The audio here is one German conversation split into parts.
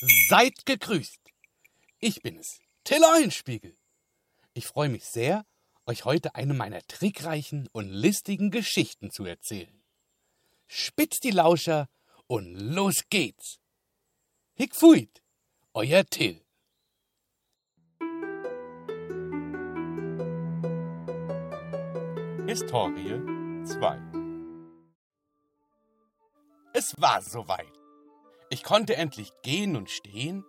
Seid gegrüßt. Ich bin es, Till Eulenspiegel. Ich freue mich sehr, euch heute eine meiner trickreichen und listigen Geschichten zu erzählen. Spitzt die Lauscher und los geht's. Hick fuit, euer Till. Historie 2 Es war soweit. Ich konnte endlich gehen und stehen,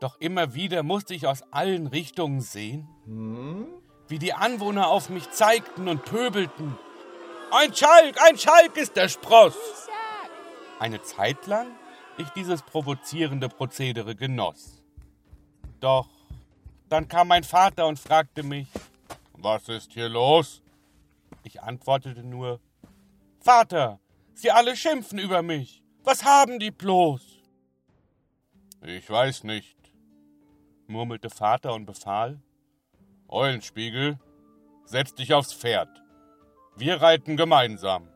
doch immer wieder musste ich aus allen Richtungen sehen, hm? wie die Anwohner auf mich zeigten und pöbelten. Ein Schalk, ein Schalk ist der Spross! Eine Zeit lang ich dieses provozierende Prozedere genoss. Doch dann kam mein Vater und fragte mich, was ist hier los? Ich antwortete nur, Vater, Sie alle schimpfen über mich. Was haben die bloß? Ich weiß nicht, murmelte Vater und befahl, Eulenspiegel, setz dich aufs Pferd. Wir reiten gemeinsam.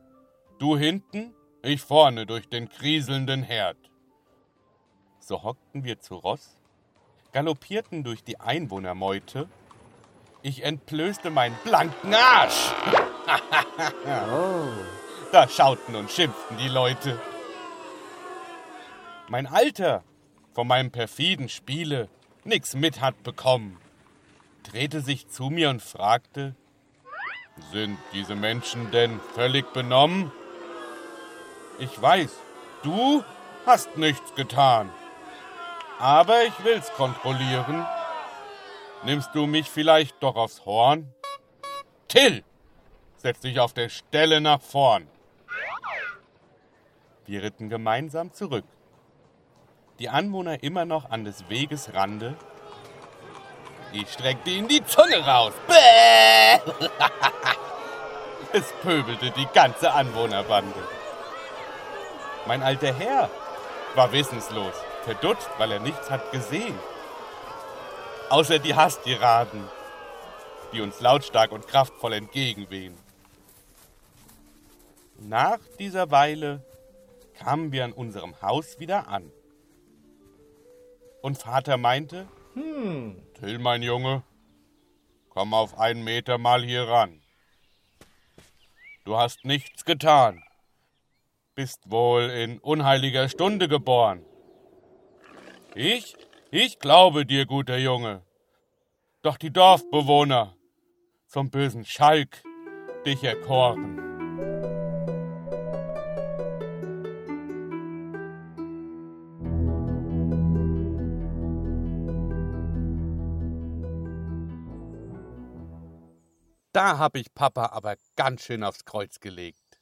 Du hinten, ich vorne durch den kriselnden Herd. So hockten wir zu Ross, galoppierten durch die Einwohnermeute. Ich entblößte meinen blanken Arsch. Da schauten und schimpften die Leute. Mein Alter von meinem perfiden Spiele nix mit hat bekommen, drehte sich zu mir und fragte, sind diese Menschen denn völlig benommen? Ich weiß, du hast nichts getan. Aber ich will's kontrollieren. Nimmst du mich vielleicht doch aufs Horn? Till, setz dich auf der Stelle nach vorn. Wir ritten gemeinsam zurück. Die Anwohner immer noch an des Weges Rande. Ich streckte ihnen die Zunge raus. Bäh! es pöbelte die ganze Anwohnerbande. Mein alter Herr war wissenslos, verdutzt, weil er nichts hat gesehen. Außer die Hastiraden, die uns lautstark und kraftvoll entgegenwehen. Nach dieser Weile kamen wir an unserem Haus wieder an. Und Vater meinte, hm, Till, mein Junge, komm auf einen Meter mal hier ran. Du hast nichts getan, bist wohl in unheiliger Stunde geboren. Ich, ich glaube dir, guter Junge. Doch die Dorfbewohner zum bösen Schalk dich erkoren. Da hab ich Papa aber ganz schön aufs Kreuz gelegt.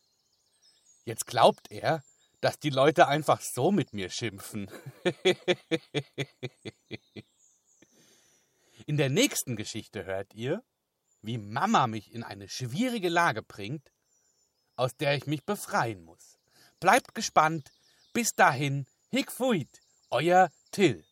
Jetzt glaubt er, dass die Leute einfach so mit mir schimpfen. in der nächsten Geschichte hört ihr, wie Mama mich in eine schwierige Lage bringt, aus der ich mich befreien muss. Bleibt gespannt. Bis dahin, Hick Fuit, euer Till.